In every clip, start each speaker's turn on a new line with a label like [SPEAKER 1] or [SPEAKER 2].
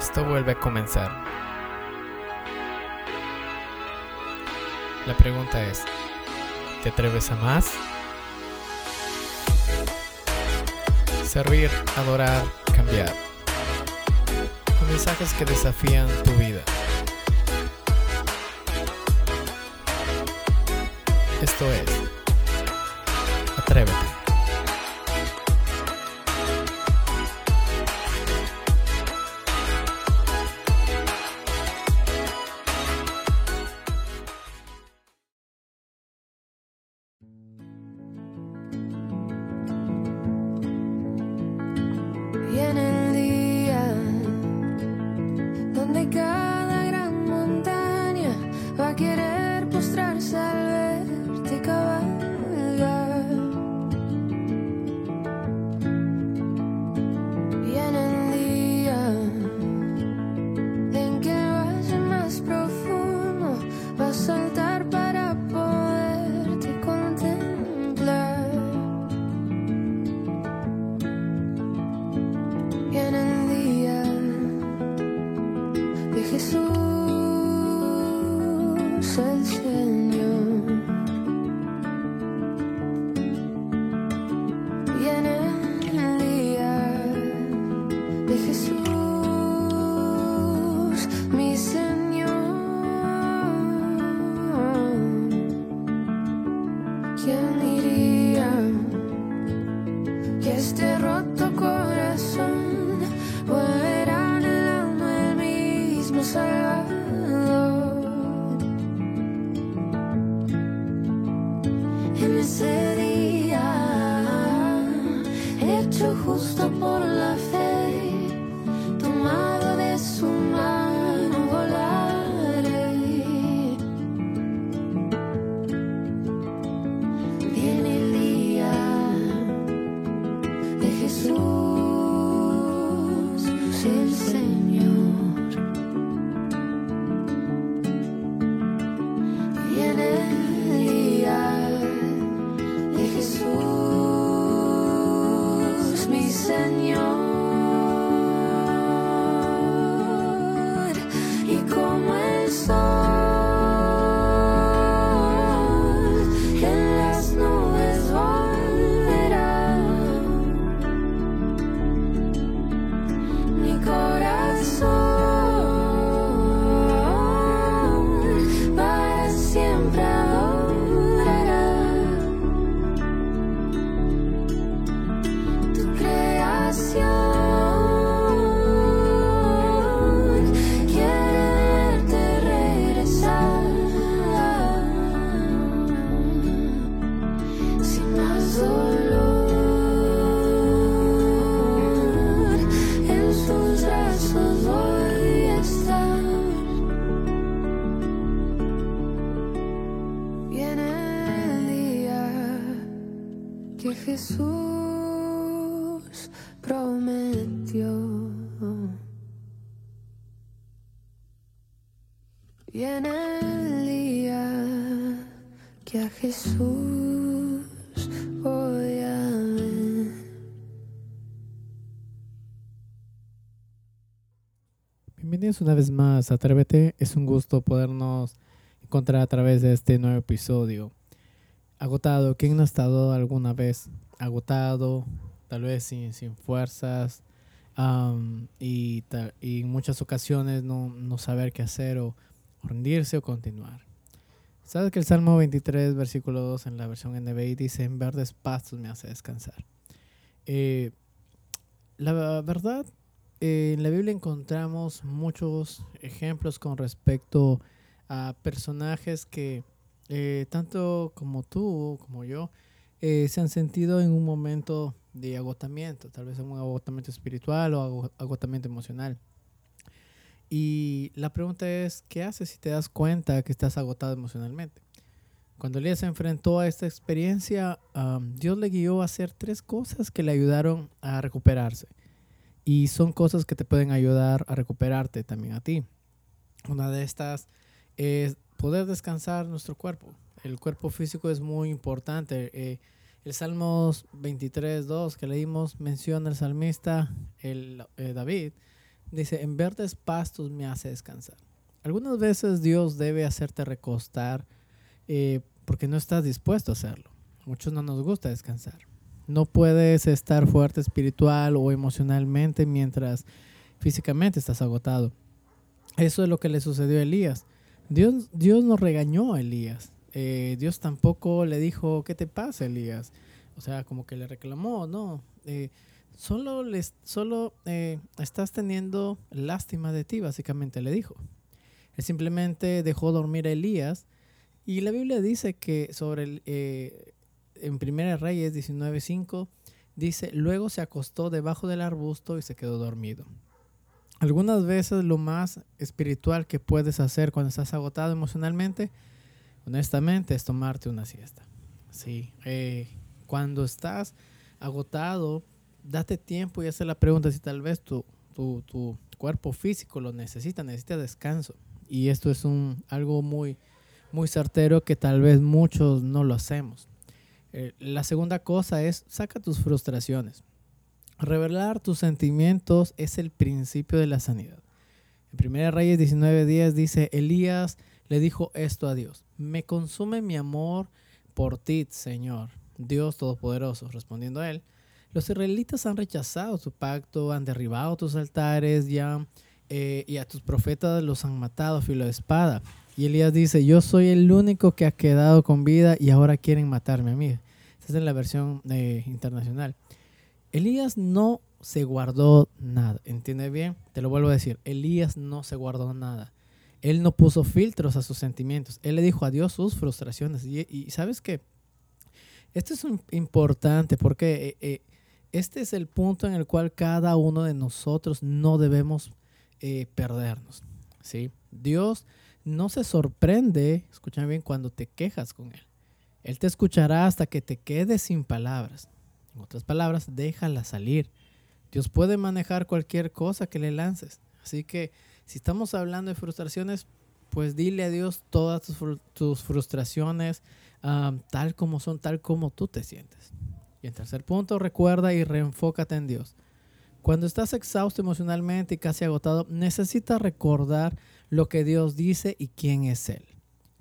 [SPEAKER 1] Esto vuelve a comenzar. La pregunta es, ¿te atreves a más? Servir, adorar, cambiar. Con mensajes que desafían tu vida. Esto es, atrévete. 深情。hecho justo por Bienvenidos una vez más Atrévete. Es un gusto podernos encontrar a través de este nuevo episodio. Agotado, ¿quién no ha estado alguna vez agotado, tal vez sin, sin fuerzas y, y, en muchas ocasiones no, no saber qué hacer o, rendirse o continuar? Sabes que el Salmo 23, versículo 2 en la versión NBI dice, en verdes pastos me hace descansar. Eh, la verdad en la Biblia encontramos muchos ejemplos con respecto a personajes que eh, tanto como tú como yo eh, se han sentido en un momento de agotamiento, tal vez en un agotamiento espiritual o agotamiento emocional. Y la pregunta es, ¿qué haces si te das cuenta que estás agotado emocionalmente? Cuando Elías se enfrentó a esta experiencia, Dios le guió a hacer tres cosas que le ayudaron a recuperarse. Y son cosas que te pueden ayudar a recuperarte también a ti. Una de estas es poder descansar nuestro cuerpo. El cuerpo físico es muy importante. Eh, el Salmos 23, 2 que leímos menciona el salmista el, eh, David
[SPEAKER 2] Dice, en verdes pastos me hace descansar. Algunas veces Dios debe hacerte recostar eh, porque no estás dispuesto a hacerlo. Muchos no nos gusta descansar. No puedes estar fuerte espiritual o emocionalmente mientras físicamente estás agotado. Eso es lo que le sucedió a Elías. Dios, Dios no regañó a Elías. Eh, Dios tampoco le dijo, ¿qué te pasa, Elías? O sea, como que le reclamó, no. Eh, solo les, solo eh, estás teniendo lástima de ti, básicamente le dijo. Él simplemente dejó dormir a Elías. Y la Biblia dice que sobre el, en Primera Reyes 19.5 dice, luego se acostó debajo del arbusto y se quedó dormido. Algunas veces lo más espiritual que puedes hacer cuando estás agotado emocionalmente, honestamente, es tomarte una siesta. Sí, eh, cuando estás agotado, date tiempo y hacer la pregunta si tal vez tu, tu, tu, cuerpo físico lo necesita, necesita descanso. Y esto es un, algo muy, muy certero que tal vez muchos no lo hacemos. Eh, la segunda cosa es, saca tus frustraciones. Revelar tus sentimientos es el principio de la sanidad. En 1 Reyes 19:10 dice, Elías le dijo esto a Dios, me consume mi amor por ti, Señor, Dios Todopoderoso. Respondiendo a él, los israelitas han rechazado tu pacto, han derribado tus altares ya, eh, y a tus profetas los han matado a filo de espada. Y Elías dice, yo soy el único que ha quedado con vida y ahora quieren matarme a mí. Esta es la versión eh, internacional. Elías no se guardó nada, ¿entiende bien? Te lo vuelvo a decir, Elías no se guardó nada. Él no puso filtros a sus sentimientos. Él le dijo a Dios sus frustraciones. Y, sabes qué? Esto es importante porque eh, eh, este es el punto en el cual cada uno de nosotros no debemos perdernos. ¿sí? Dios no se sorprende, escúchame bien, cuando te quejas con Él. Él te escuchará hasta que te quedes sin palabras. En otras palabras, déjala salir. Dios puede manejar cualquier cosa que le lances. Así que si estamos hablando de frustraciones, pues dile a Dios todas tus, frustraciones tal como son, tal como tú te sientes. Y en tercer punto, recuerda y reenfócate en Dios. Cuando estás exhausto emocionalmente y casi agotado, necesitas recordar lo que Dios dice y quién es Él.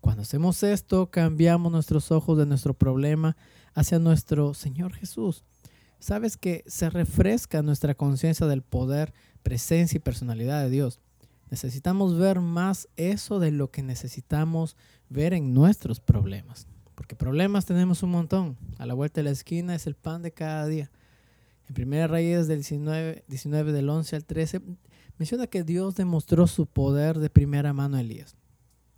[SPEAKER 2] Cuando hacemos esto, cambiamos nuestros ojos de nuestro problema hacia nuestro Señor Jesús. Sabes que se refresca nuestra conciencia del poder, presencia y personalidad de Dios. Necesitamos ver más eso de lo que necesitamos ver en nuestros problemas. Porque problemas tenemos un montón. A la vuelta de la esquina es el pan de cada día. En 1 Reyes del 19, 19 del 11 al 13 menciona que Dios demostró su poder de primera mano a Elías.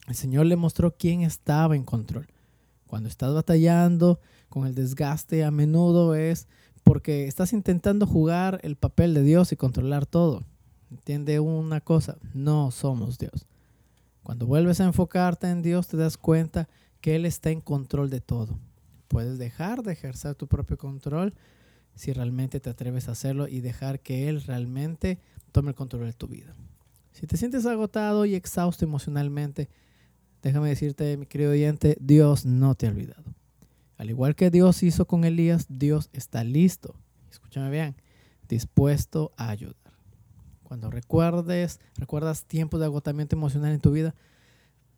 [SPEAKER 2] El Señor le mostró quién estaba en control. Cuando estás batallando con el desgaste, a menudo es porque estás intentando jugar el papel de Dios y controlar todo. Entiende una cosa, no somos Dios. Cuando vuelves a enfocarte en Dios, te das cuenta que Él está en control de todo. Puedes dejar de ejercer tu propio control si realmente te atreves a hacerlo y dejar que Él realmente tome el control de tu vida. Si te sientes agotado y exhausto emocionalmente, déjame decirte, mi querido oyente, Dios no te ha olvidado. Al igual que Dios hizo con Elías, Dios está listo, escúchame bien, dispuesto a ayudar. Cuando recuerdes, recuerdas tiempos de agotamiento emocional en tu vida,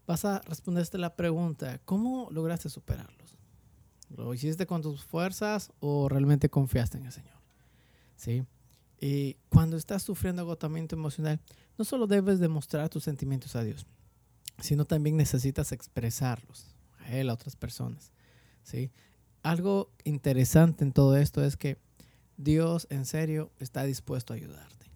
[SPEAKER 2] vas a responderte la pregunta, ¿cómo lograste superarlos? ¿Lo hiciste con tus fuerzas o realmente confiaste en el Señor? ¿Sí? Y cuando estás sufriendo agotamiento emocional, no solo debes demostrar tus sentimientos a Dios, sino también necesitas expresarlos a Él, a otras personas. ¿sí? Algo interesante en todo esto es que Dios en serio está dispuesto a ayudarte.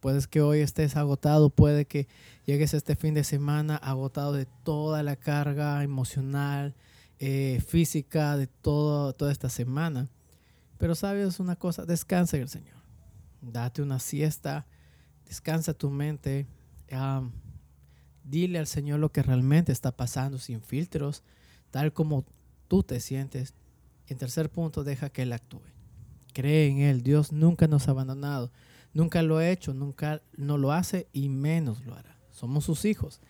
[SPEAKER 2] Puedes que hoy estés agotado, puede que llegues este fin de semana agotado de toda la carga emocional, eh, física de todo, toda esta semana. Pero sabes una cosa, descansa en el Señor. Date una siesta, descansa tu mente. Dile al Señor lo que realmente está pasando sin filtros, tal como tú te sientes. En tercer punto, deja que Él actúe. Cree en Él. Dios nunca nos ha abandonado. Nunca lo ha hecho, nunca no lo hace y menos lo hará. Somos sus hijos.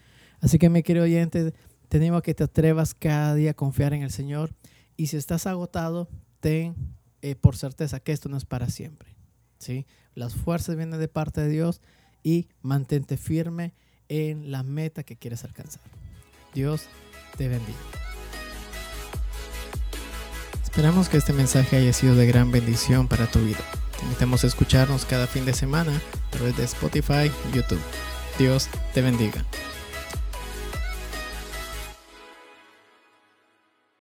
[SPEAKER 2] Así que mi querido oyente, te animo a que te atrevas cada día a confiar en el Señor. Y si estás agotado, ten eh, por certeza que esto no es para siempre. ¿sí? Las fuerzas vienen de parte de Dios y mantente firme en la meta que quieres alcanzar. Dios te bendiga. Esperamos que este mensaje haya sido de gran bendición para tu vida. Te invitamos a escucharnos cada fin de semana a través de Spotify y YouTube. Dios te bendiga.